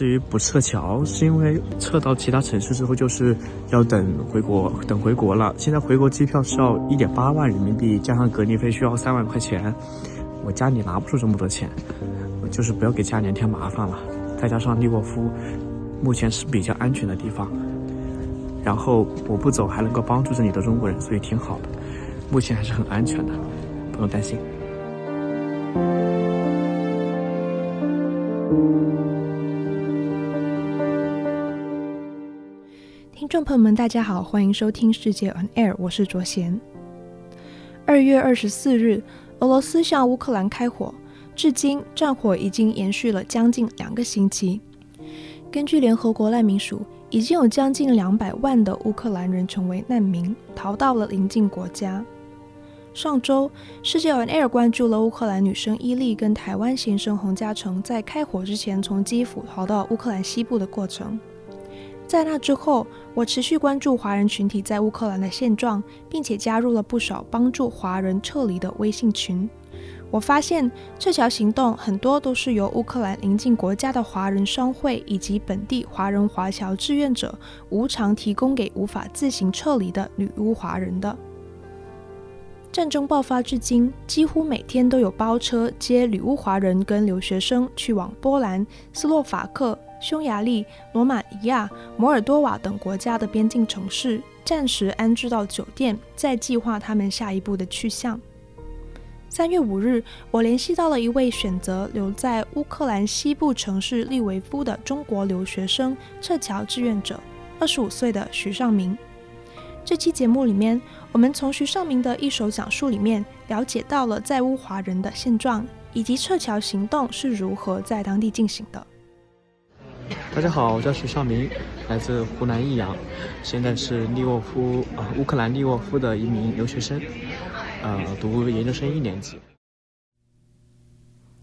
至于不撤侨，是因为撤到其他城市之后，就是要等回国，等回国了。现在回国机票是要一点八万人民币，加上隔离费需要三万块钱，我家里拿不出这么多钱，我就是不要给家里人添麻烦了。再加上利沃夫目前是比较安全的地方，然后我不走还能够帮助这里的中国人，所以挺好的。目前还是很安全的，不用担心。众朋友们，大家好，欢迎收听世界 on air，我是卓贤。二月二十四日，俄罗斯向乌克兰开火，至今战火已经延续了将近两个星期。根据联合国难民署，已经有将近两百万的乌克兰人成为难民，逃到了邻近国家。上周，世界 on air 关注了乌克兰女生伊利跟台湾先生洪嘉诚在开火之前从基辅逃到乌克兰西部的过程。在那之后，我持续关注华人群体在乌克兰的现状，并且加入了不少帮助华人撤离的微信群。我发现撤侨行动很多都是由乌克兰邻近国家的华人商会以及本地华人华侨志愿者无偿提供给无法自行撤离的女乌华人的。战争爆发至今，几乎每天都有包车接女乌华人跟留学生去往波兰、斯洛伐克、匈牙利、罗马尼亚、摩尔多瓦等国家的边境城市，暂时安置到酒店，再计划他们下一步的去向。三月五日，我联系到了一位选择留在乌克兰西部城市利维夫的中国留学生撤侨志愿者，二十五岁的徐尚明。这期节目里面，我们从徐尚明的一手讲述里面了解到了在乌华人的现状，以及撤侨行动是如何在当地进行的。大家好，我叫徐尚明，来自湖南益阳，现在是利沃夫啊，乌克兰利沃夫的一名留学生。呃，读研究生一年级。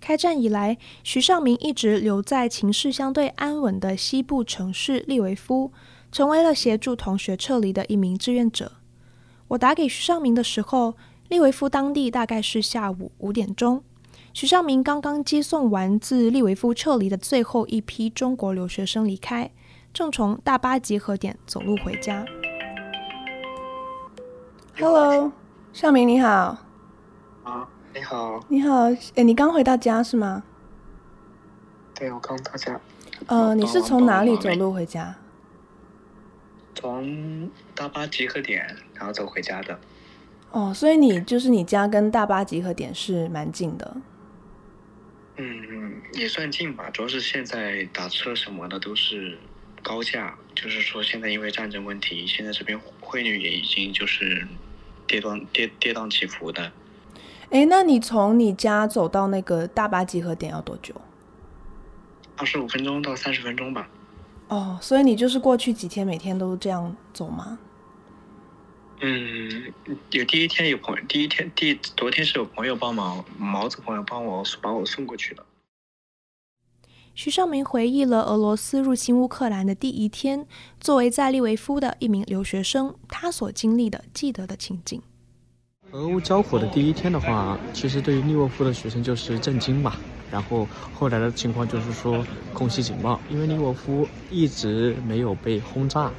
开战以来，徐尚明一直留在情势相对安稳的西部城市利维夫，成为了协助同学撤离的一名志愿者。我打给徐尚明的时候，利维夫当地大概是下午五点钟。徐尚明刚刚接送完自利维夫撤离的最后一批中国留学生离开，正从大巴集合点走路回家。Hello。尚明你好，啊，你好，你好，哎，你刚回到家是吗？对，我刚到家。呃，你是从哪里走路回家？从大巴集合点，然后走回家的。哦，所以你就是你家跟大巴集合点是蛮近的。嗯嗯，也算近吧，主要是现在打车什么的都是高价，就是说现在因为战争问题，现在这边汇率也已经就是。跌宕跌跌宕起伏的，哎，那你从你家走到那个大巴集合点要多久？二十五分钟到三十分钟吧。哦，所以你就是过去几天每天都这样走吗？嗯，有第一天有朋友，第一天第昨天是有朋友帮忙，毛子朋友帮我把我送过去的。徐尚明回忆了俄罗斯入侵乌克兰的第一天，作为在利维夫的一名留学生，他所经历的、记得的情景。俄乌交火的第一天的话，其实对于利沃夫的学生就是震惊吧。然后后来的情况就是说空袭警报，因为利沃夫一直没有被轰炸。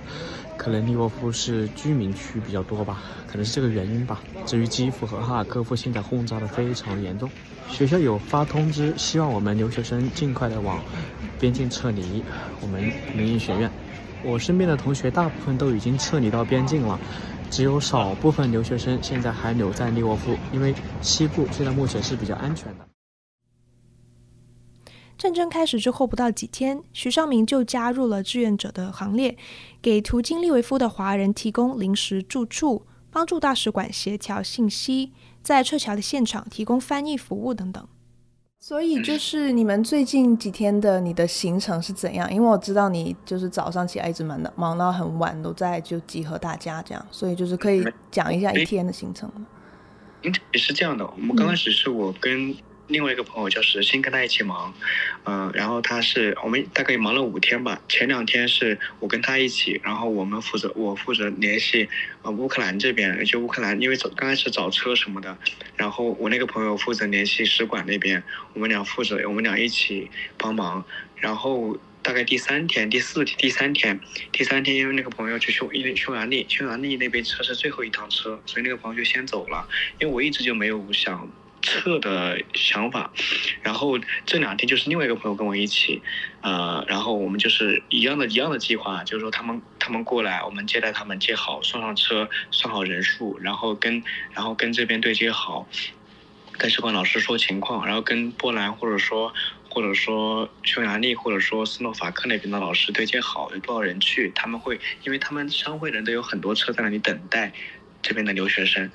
可能利沃夫是居民区比较多吧，可能是这个原因吧。至于基辅和哈尔科夫，现在轰炸的非常严重。学校有发通知，希望我们留学生尽快的往边境撤离。我们民营学院，我身边的同学大部分都已经撤离到边境了，只有少部分留学生现在还留在利沃夫，因为西部现在目前是比较安全的。战争开始之后不到几天，徐尚明就加入了志愿者的行列，给途经利维夫的华人提供临时住处，帮助大使馆协调信息，在撤侨的现场提供翻译服务等等。所以，就是你们最近几天的你的行程是怎样？因为我知道你就是早上起来一直忙到忙到很晚，都在就集合大家这样，所以就是可以讲一下一天的行程吗？是这样的。我们刚开始是我跟。另外一个朋友叫石鑫，跟他一起忙，嗯、然后他是我们大概忙了五天吧。前两天是我跟他一起，然后我们负责我负责联系呃乌克兰这边，就乌克兰因为刚开始找车什么的，然后我那个朋友负责联系使馆那边，我们俩负责我们俩一起帮忙。然后大概第三天、第四天、第三天、第三天，因为那个朋友去匈因为匈牙利，匈牙利那边车是最后一趟车，所以那个朋友就先走了。因为我一直就没有想测的想法，然后这两天就是另外一个朋友跟我一起，呃，然后我们就是一样的一样的计划，就是说他们他们过来，我们接待他们接好，送上车，算好人数，然后跟然后跟这边对接好，跟使馆老师说情况，然后跟波兰或者说。或者说匈牙利，或者说斯洛伐克那边的老师对接好，有多少人去，他们会，因为他们商会人都有很多车在那里等待这边的留学生，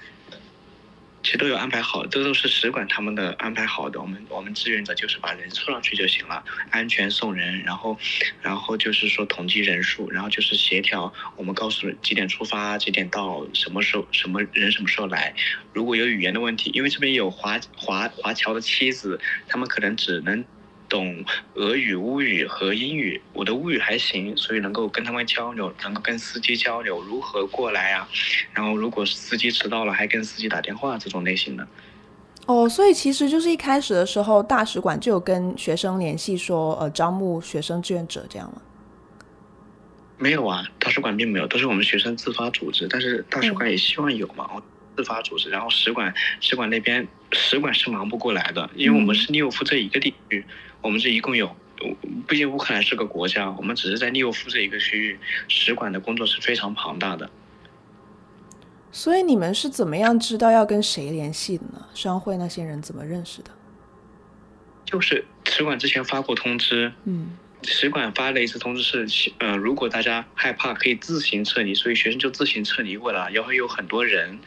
其实都有安排好，这都是使馆他们的安排好的。我们我们志愿者就是把人送上去就行了，安全送人，然后然后就是说统计人数，然后就是协调，我们告诉几点出发，几点到，什么时候什么人什么时候来。如果有语言的问题，因为这边有华华华侨的妻子，他们可能只能。懂俄语、乌语和英语，我的乌语还行，所以能够跟他们交流，能够跟司机交流如何过来啊。然后如果司机迟到了，还跟司机打电话这种类型的。哦，所以其实就是一开始的时候，大使馆就有跟学生联系说，呃，招募学生志愿者这样吗？没有啊，大使馆并没有，都是我们学生自发组织。但是大使馆也希望有嘛。嗯自发组织，然后使馆使馆那边使馆是忙不过来的，因为我们是利沃夫这一个地区，我们这一共有，毕竟乌克兰是个国家，我们只是在利沃夫这一个区域，使馆的工作是非常庞大的。所以你们是怎么样知道要跟谁联系的呢？商会那些人怎么认识的？就是使馆之前发过通知，嗯，使馆发了一次通知是，呃，如果大家害怕可以自行撤离，所以学生就自行撤离过来，然后有很多人。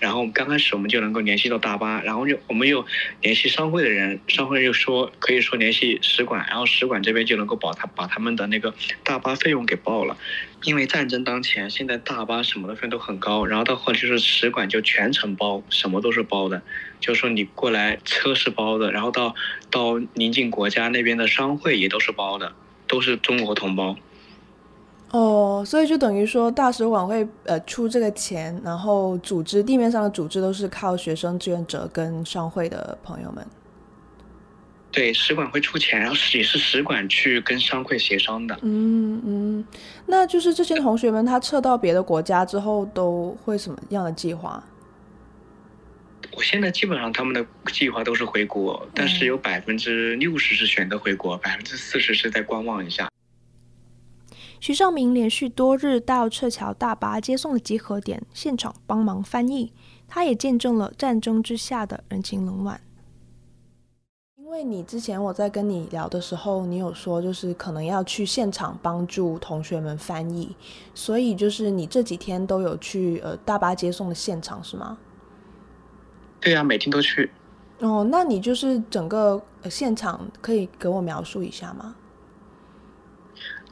然后刚开始我们就能够联系到大巴，然后又我们又联系商会的人，商会又说可以说联系使馆，然后使馆这边就能够把他把他们的那个大巴费用给报了。因为战争当前，现在大巴什么的费用都很高，然后到后来就是使馆就全程包，什么都是包的，就是说你过来车是包的，然后到到邻近国家那边的商会也都是包的，都是中国同胞。哦，所以就等于说，大使馆会呃出这个钱，然后组织地面上的组织都是靠学生志愿者跟商会的朋友们。对，使馆会出钱，然后也是使馆去跟商会协商的。嗯嗯，那就是这些同学们他撤到别的国家之后都会什么样的计划？我现在基本上他们的计划都是回国，但是有百分之六十是选择回国，百分之四十是在观望一下。徐少明连续多日到撤侨大巴接送的集合点现场帮忙翻译，他也见证了战争之下的人情冷暖。因为你之前我在跟你聊的时候，你有说就是可能要去现场帮助同学们翻译，所以就是你这几天都有去呃大巴接送的现场是吗？对呀、啊，每天都去。哦，那你就是整个现场可以给我描述一下吗？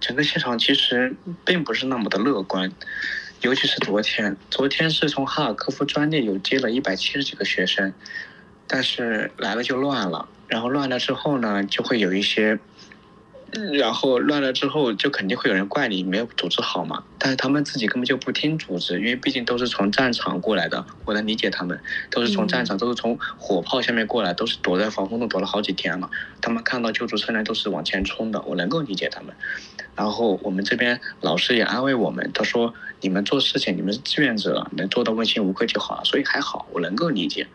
整个现场其实并不是那么的乐观，尤其是昨天，昨天是从哈尔科夫专列有接了一百七十几个学生，但是来了就乱了，然后乱了之后呢，就会有一些。然后乱了之后，就肯定会有人怪你没有组织好嘛。但是他们自己根本就不听组织，因为毕竟都是从战场过来的，我能理解他们，都是从战场，都是从火炮下面过来，都是躲在防空洞躲了好几天了。他们看到救助车辆都是往前冲的，我能够理解他们。然后我们这边老师也安慰我们，他说：“你们做事情，你们是志愿者，能做到问心无愧就好了。”所以还好，我能够理解。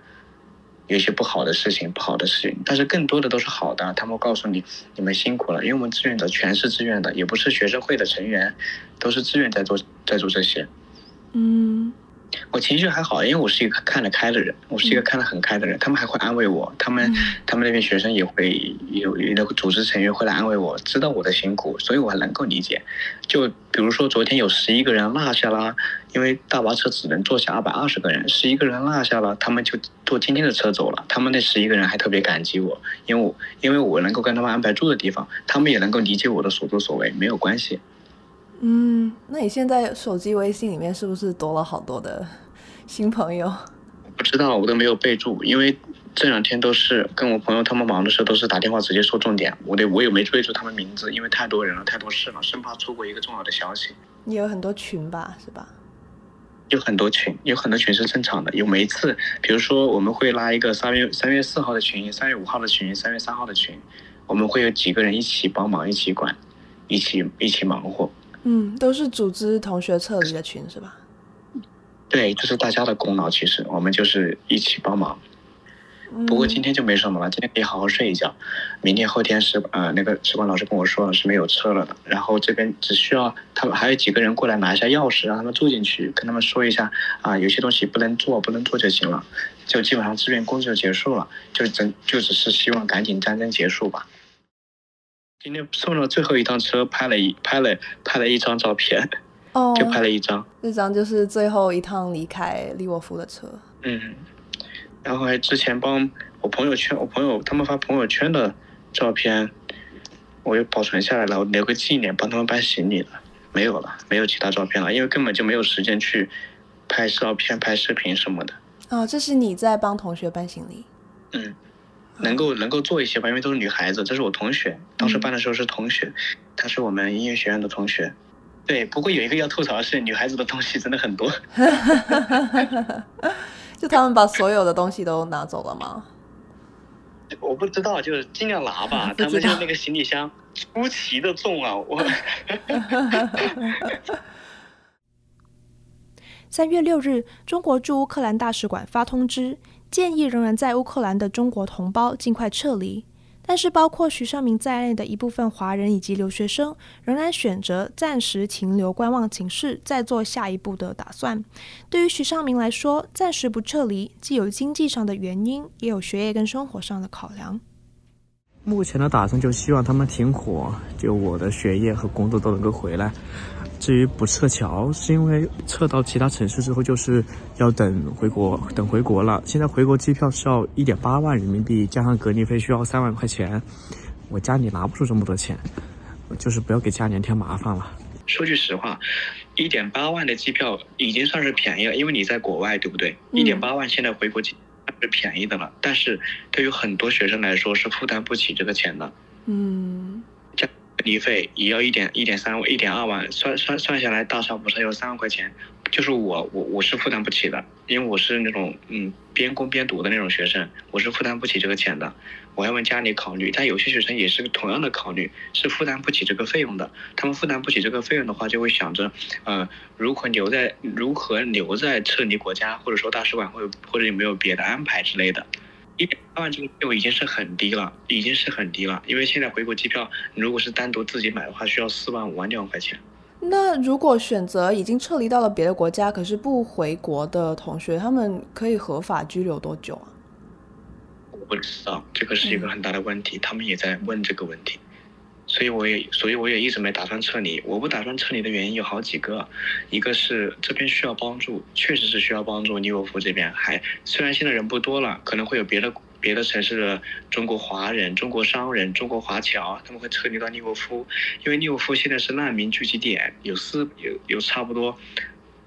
有一些不好的事情，不好的事情，但是更多的都是好的。他们告诉你，你们辛苦了，因为我们志愿者全是自愿的，也不是学生会的成员，都是自愿在做，在做这些。嗯。我情绪还好，因为我是一个看得开的人，我是一个看得很开的人。嗯、他们还会安慰我，他们、嗯、他们那边学生也会有那个组织成员会来安慰我，知道我的辛苦，所以我还能够理解。就比如说昨天有十一个人落下了，因为大巴车只能坐下二百二十个人，十一个人落下了，他们就坐今天的车走了。他们那十一个人还特别感激我，因为我因为我能够跟他们安排住的地方，他们也能够理解我的所作所为，没有关系。嗯，那你现在手机微信里面是不是多了好多的新朋友？不知道，我都没有备注，因为这两天都是跟我朋友他们忙的时候，都是打电话直接说重点。我得我也没备注他们名字，因为太多人了，太多事了，生怕错过一个重要的消息。你有很多群吧，是吧？有很多群，有很多群是正常的。有每一次，比如说我们会拉一个三月三月四号的群，三月五号的群，三月三号的群，我们会有几个人一起帮忙，一起管。一起一起忙活。嗯，都是组织同学撤离的群是吧？对，这、就是大家的功劳。其实我们就是一起帮忙。不过今天就没什么了，今天可以好好睡一觉。明天后天是呃那个士官老师跟我说了是没有车了的，然后这边只需要他们还有几个人过来拿一下钥匙，让他们住进去，跟他们说一下啊，有些东西不能做不能做就行了，就基本上志愿工作就结束了，就真就只是希望赶紧战争结束吧。今天送了最后一趟车，拍了一拍了拍了一张照片，哦，就拍了一张，这张就是最后一趟离开利沃夫的车，嗯。然后还之前帮我朋友圈，我朋友他们发朋友圈的照片，我又保存下来了，我留个纪念，帮他们搬行李了。没有了，没有其他照片了，因为根本就没有时间去拍照片、拍视频什么的。哦，这是你在帮同学搬行李？嗯，能够能够做一些吧，因为都是女孩子。这是我同学，当时办的时候是同学，她是我们音乐学院的同学。对，不过有一个要吐槽的是，女孩子的东西真的很多。就他们把所有的东西都拿走了吗？我不知道，就是尽量拿吧。他们就那个行李箱出奇的重啊！我。三月六日，中国驻乌克兰大使馆发通知，建议仍然在乌克兰的中国同胞尽快撤离。但是，包括徐尚明在内的一部分华人以及留学生，仍然选择暂时停留观望情势，再做下一步的打算。对于徐尚明来说，暂时不撤离，既有经济上的原因，也有学业跟生活上的考量。目前的打算就希望他们停火，就我的学业和工作都能够回来。至于不撤侨，是因为撤到其他城市之后，就是要等回国，等回国了。现在回国机票是要一点八万人民币，加上隔离费需要三万块钱，我家里拿不出这么多钱，就是不要给家里人添麻烦了。说句实话，一点八万的机票已经算是便宜了，因为你在国外，对不对？一点八万现在回国机票是便宜的了，但是对于很多学生来说是负担不起这个钱的。嗯。离费也要一点一点三万、一点二万，算算算下来，大差不差有三万块钱。就是我我我是负担不起的，因为我是那种嗯边工边读的那种学生，我是负担不起这个钱的。我要问家里考虑，但有些学生也是同样的考虑，是负担不起这个费用的。他们负担不起这个费用的话，就会想着，呃，如何留在如何留在撤离国家，或者说大使馆会或者有没有别的安排之类的。一点八万这个费用已经是很低了，已经是很低了。因为现在回国机票，如果是单独自己买的话，需要四万五万六万块钱。那如果选择已经撤离到了别的国家，可是不回国的同学，他们可以合法居留多久啊？我不知道，这个是一个很大的问题，他们也在问这个问题。所以我也，所以我也一直没打算撤离。我不打算撤离的原因有好几个，一个是这边需要帮助，确实是需要帮助。利沃夫这边还虽然现在人不多了，可能会有别的别的城市的中国华人、中国商人、中国华侨，他们会撤离到利沃夫，因为利沃夫现在是难民聚集点，有四有有差不多。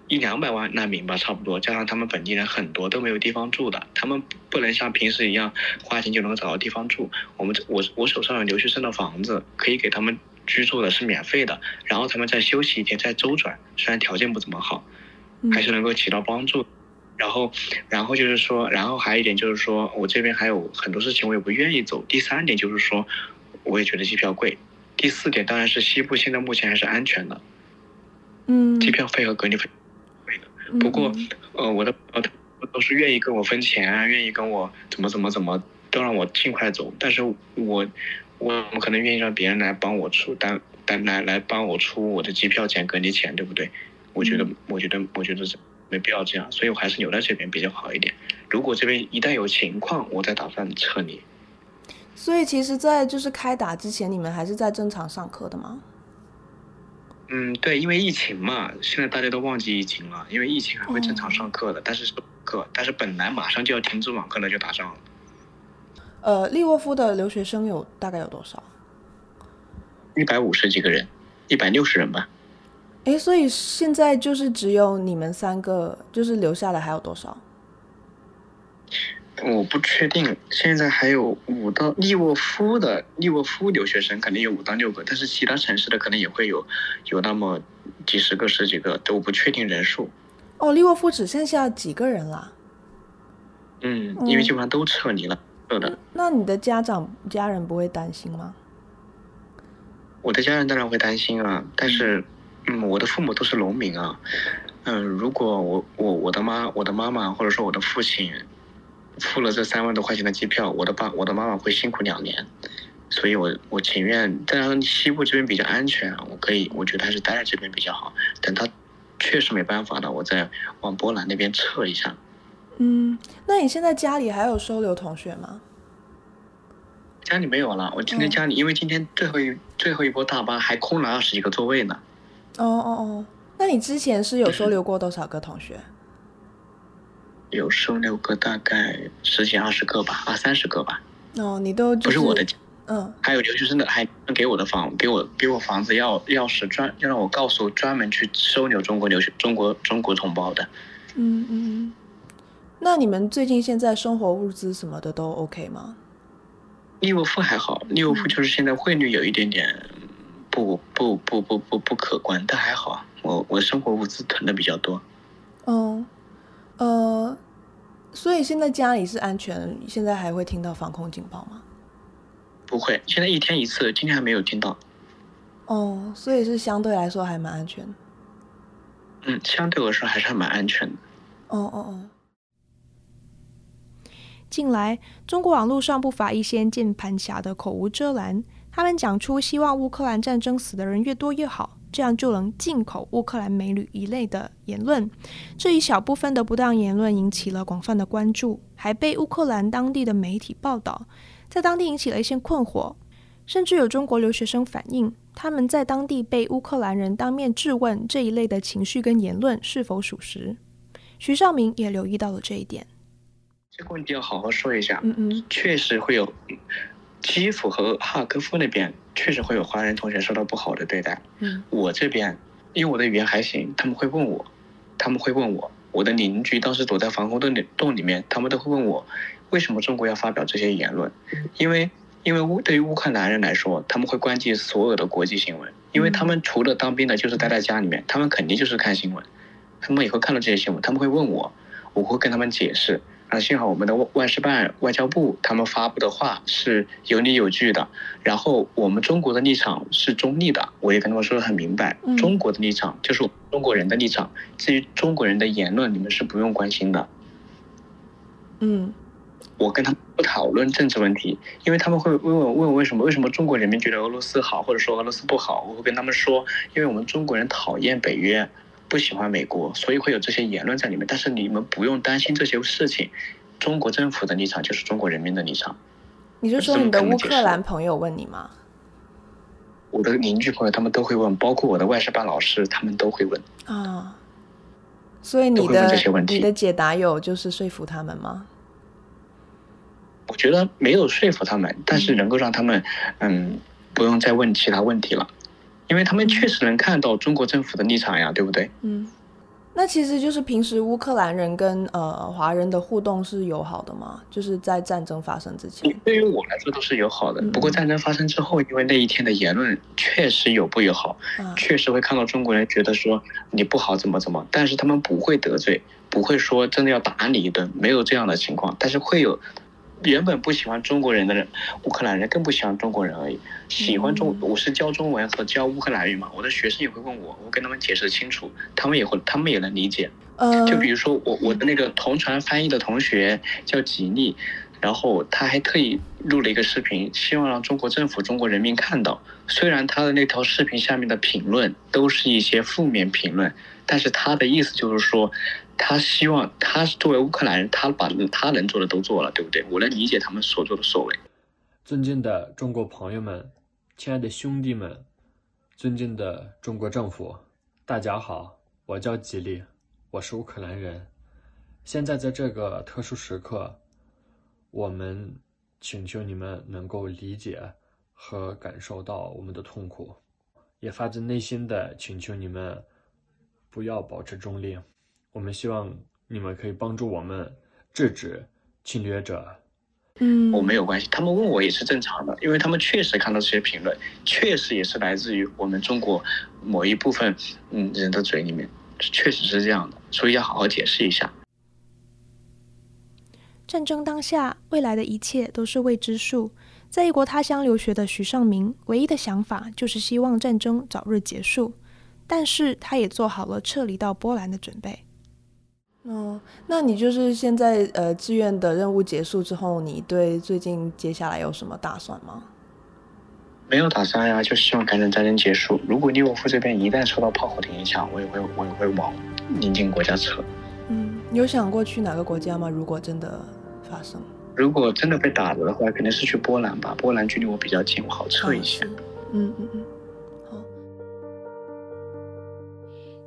一两百万难民吧，差不多，加上他们本地人很多都没有地方住的，他们不能像平时一样花钱就能找到地方住。我们我我手上有留学生的房子，可以给他们居住的是免费的，然后他们再休息一天再周转，虽然条件不怎么好，还是能够起到帮助。然后然后就是说，然后还有一点就是说我这边还有很多事情我也不愿意走。第三点就是说，我也觉得机票贵。第四点当然是西部现在目前还是安全的，嗯，机票费和隔离费。不过，呃，我的呃，都是愿意跟我分钱啊，愿意跟我怎么怎么怎么，都让我尽快走。但是我，我可能愿意让别人来帮我出单单来来帮我出我的机票钱、隔离钱，对不对？我觉得，我觉得，我觉得是没必要这样，所以我还是留在这边比较好一点。如果这边一旦有情况，我再打算撤离。所以，其实，在就是开打之前，你们还是在正常上课的吗？嗯，对，因为疫情嘛，现在大家都忘记疫情了。因为疫情还会正常上课的，嗯、但是是课，但是本来马上就要停止网课了，就打仗了。呃，利沃夫的留学生有大概有多少？一百五十几个人，一百六十人吧。诶，所以现在就是只有你们三个，就是留下来还有多少？我不确定，现在还有五到利沃夫的利沃夫留学生肯定有五到六个，但是其他城市的可能也会有，有那么几十个、十几个，都不确定人数。哦，利沃夫只剩下几个人了？嗯，因为基本上都撤离了，是的、嗯。那你的家长家人不会担心吗？我的家人当然会担心啊，但是，嗯，我的父母都是农民啊，嗯，如果我我我的妈我的妈妈或者说我的父亲付了这三万多块钱的机票，我的爸我的妈妈会辛苦两年，所以我我情愿，当然西部这边比较安全，我可以，我觉得还是待在这边比较好。等他确实没办法了，我再往波兰那边撤一下。嗯，那你现在家里还有收留同学吗？家里没有了，我今天家里，嗯、因为今天最后一最后一波大巴还空了二十几个座位呢。哦哦哦，那你之前是有收留过多少个同学？有收留个大概十几二十个吧，二三十个吧。哦，你都、就是、不是我的家，嗯，还有留学生的还给我的房，给我给我房子要钥匙专要让我告诉专门去收留中国留学中国中国同胞的。嗯嗯，那你们最近现在生活物资什么的都 OK 吗？利沃夫还好，利沃夫就是现在汇率有一点点不不不不不不可观，但还好，我我生活物资囤的比较多。哦，呃，所以现在家里是安全，现在还会听到防空警报吗？不会，现在一天一次，今天还没有听到。哦，所以是相对来说还蛮安全。嗯，相对来说还是还蛮安全的。哦哦哦。近来，中国网络上不乏一些键盘侠的口无遮拦，他们讲出希望乌克兰战争死的人越多越好，这样就能进口乌克兰美女一类的言论。这一小部分的不当言论引起了广泛的关注，还被乌克兰当地的媒体报道，在当地引起了一些困惑，甚至有中国留学生反映，他们在当地被乌克兰人当面质问这一类的情绪跟言论是否属实。徐少明也留意到了这一点。这个问题要好好说一下。嗯嗯，确实会有，基辅和哈尔科夫那边确实会有华人同学受到不好的对待。嗯，我这边因为我的语言还行，他们会问我，他们会问我，我的邻居当时躲在防空洞里洞里面，他们都会问我，为什么中国要发表这些言论？因为因为乌对于乌克兰人来说，他们会关注所有的国际新闻，因为他们除了当兵的，就是待在家里面，他们肯定就是看新闻，他们也会看到这些新闻，他们会问我，我会跟他们解释。啊，幸好我们的外事办、外交部他们发布的话是有理有据的，然后我们中国的立场是中立的，我也跟他们说得很明白，嗯、中国的立场就是中国人的立场，至于中国人的言论，你们是不用关心的。嗯，我跟他们不讨论政治问题，因为他们会问我问我为什么为什么中国人民觉得俄罗斯好，或者说俄罗斯不好，我会跟他们说，因为我们中国人讨厌北约。不喜欢美国，所以会有这些言论在里面。但是你们不用担心这些事情，中国政府的立场就是中国人民的立场。你是说你的乌克兰朋友问你吗？我的邻居朋友他们都会问，包括我的外事办老师，他们都会问。啊，所以你的你的解答有就是说服他们吗？我觉得没有说服他们，但是能够让他们嗯，嗯不用再问其他问题了。因为他们确实能看到中国政府的立场呀，对不对？嗯，那其实就是平时乌克兰人跟呃华人的互动是友好的吗？就是在战争发生之前。对于我来说都是友好的，嗯、不过战争发生之后，因为那一天的言论确实有不友好，啊、确实会看到中国人觉得说你不好怎么怎么，但是他们不会得罪，不会说真的要打你一顿，没有这样的情况，但是会有。原本不喜欢中国人的人，乌克兰人更不喜欢中国人而已。喜欢中，我是教中文和教乌克兰语嘛，我的学生也会问我，我跟他们解释清楚，他们也会，他们也能理解。就比如说我我的那个同传翻译的同学叫吉利，然后他还特意录了一个视频，希望让中国政府、中国人民看到。虽然他的那条视频下面的评论都是一些负面评论，但是他的意思就是说。他希望，他作为乌克兰人，他把他能做的都做了，对不对？我能理解他们所作的所为。尊敬的中国朋友们，亲爱的兄弟们，尊敬的中国政府，大家好，我叫吉利，我是乌克兰人。现在在这个特殊时刻，我们请求你们能够理解和感受到我们的痛苦，也发自内心的请求你们不要保持中立。我们希望你们可以帮助我们制止侵略者。嗯，我没有关系，他们问我也是正常的，因为他们确实看到这些评论，确实也是来自于我们中国某一部分嗯人的嘴里面，确实是这样的，所以要好好解释一下。战争当下，未来的一切都是未知数。在异国他乡留学的徐尚明，唯一的想法就是希望战争早日结束，但是他也做好了撤离到波兰的准备。哦，那你就是现在呃，志愿的任务结束之后，你对最近接下来有什么打算吗？没有打算呀，就希望赶紧战争结束。如果利沃夫这边一旦受到炮火的影响，我也会我也会往邻近国家撤。嗯，你有想过去哪个国家吗？如果真的发生？如果真的被打了的话，肯定是去波兰吧。波兰距离我比较近，我好撤一些。嗯嗯嗯。